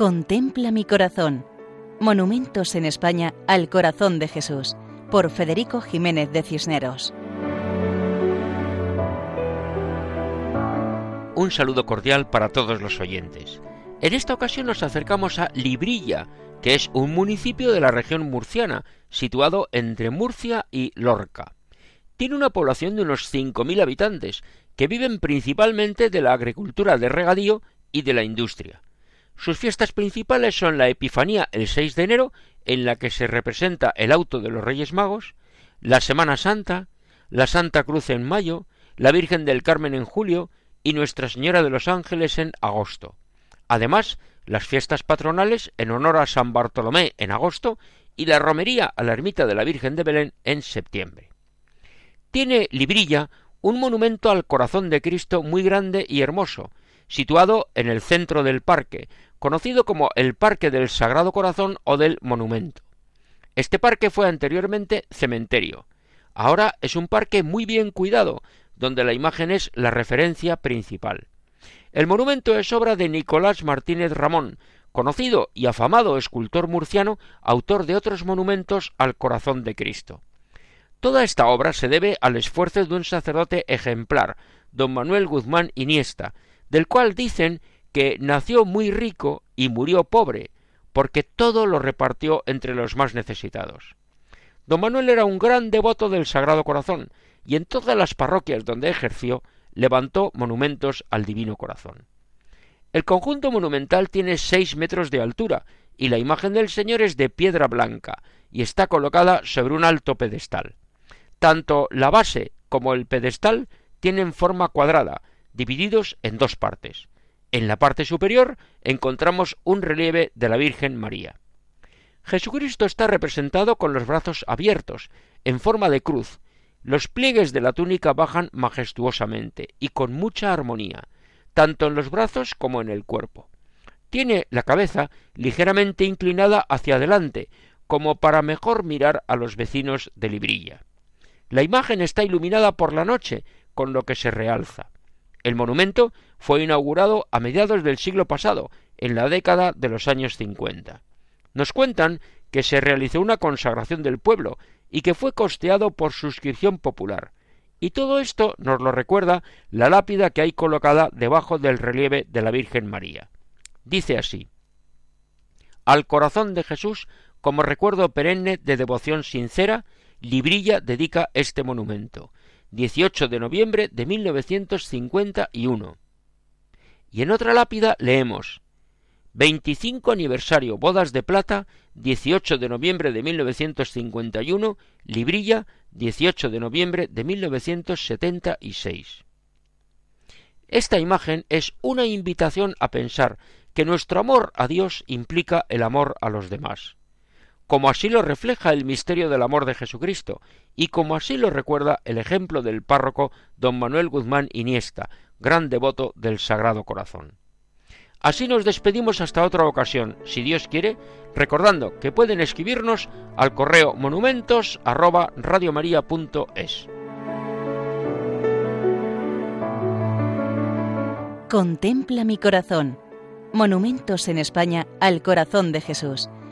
Contempla mi corazón. Monumentos en España al corazón de Jesús, por Federico Jiménez de Cisneros. Un saludo cordial para todos los oyentes. En esta ocasión nos acercamos a Librilla, que es un municipio de la región murciana, situado entre Murcia y Lorca. Tiene una población de unos 5.000 habitantes, que viven principalmente de la agricultura de regadío y de la industria. Sus fiestas principales son la Epifanía el 6 de enero, en la que se representa el auto de los Reyes Magos, la Semana Santa, la Santa Cruz en mayo, la Virgen del Carmen en julio y Nuestra Señora de los Ángeles en agosto. Además, las fiestas patronales en honor a San Bartolomé en agosto y la romería a la ermita de la Virgen de Belén en septiembre. Tiene Librilla un monumento al corazón de Cristo muy grande y hermoso, situado en el centro del parque, conocido como el Parque del Sagrado Corazón o del Monumento. Este parque fue anteriormente cementerio. Ahora es un parque muy bien cuidado, donde la imagen es la referencia principal. El monumento es obra de Nicolás Martínez Ramón, conocido y afamado escultor murciano, autor de otros monumentos al corazón de Cristo. Toda esta obra se debe al esfuerzo de un sacerdote ejemplar, don Manuel Guzmán Iniesta, del cual dicen que nació muy rico y murió pobre, porque todo lo repartió entre los más necesitados. Don Manuel era un gran devoto del Sagrado Corazón, y en todas las parroquias donde ejerció levantó monumentos al Divino Corazón. El conjunto monumental tiene seis metros de altura, y la imagen del Señor es de piedra blanca, y está colocada sobre un alto pedestal. Tanto la base como el pedestal tienen forma cuadrada, divididos en dos partes. En la parte superior encontramos un relieve de la Virgen María. Jesucristo está representado con los brazos abiertos, en forma de cruz. Los pliegues de la túnica bajan majestuosamente y con mucha armonía, tanto en los brazos como en el cuerpo. Tiene la cabeza ligeramente inclinada hacia adelante, como para mejor mirar a los vecinos de Librilla. La imagen está iluminada por la noche, con lo que se realza. El monumento fue inaugurado a mediados del siglo pasado, en la década de los años cincuenta. Nos cuentan que se realizó una consagración del pueblo y que fue costeado por suscripción popular. Y todo esto nos lo recuerda la lápida que hay colocada debajo del relieve de la Virgen María. Dice así Al corazón de Jesús, como recuerdo perenne de devoción sincera, Librilla dedica este monumento, 18 de noviembre de 1951. Y en otra lápida leemos 25 aniversario bodas de plata 18 de noviembre de 1951 Librilla 18 de noviembre de 1976. Esta imagen es una invitación a pensar que nuestro amor a Dios implica el amor a los demás como así lo refleja el misterio del amor de Jesucristo, y como así lo recuerda el ejemplo del párroco don Manuel Guzmán Iniesta, gran devoto del Sagrado Corazón. Así nos despedimos hasta otra ocasión, si Dios quiere, recordando que pueden escribirnos al correo monumentos Contempla mi corazón. Monumentos en España al corazón de Jesús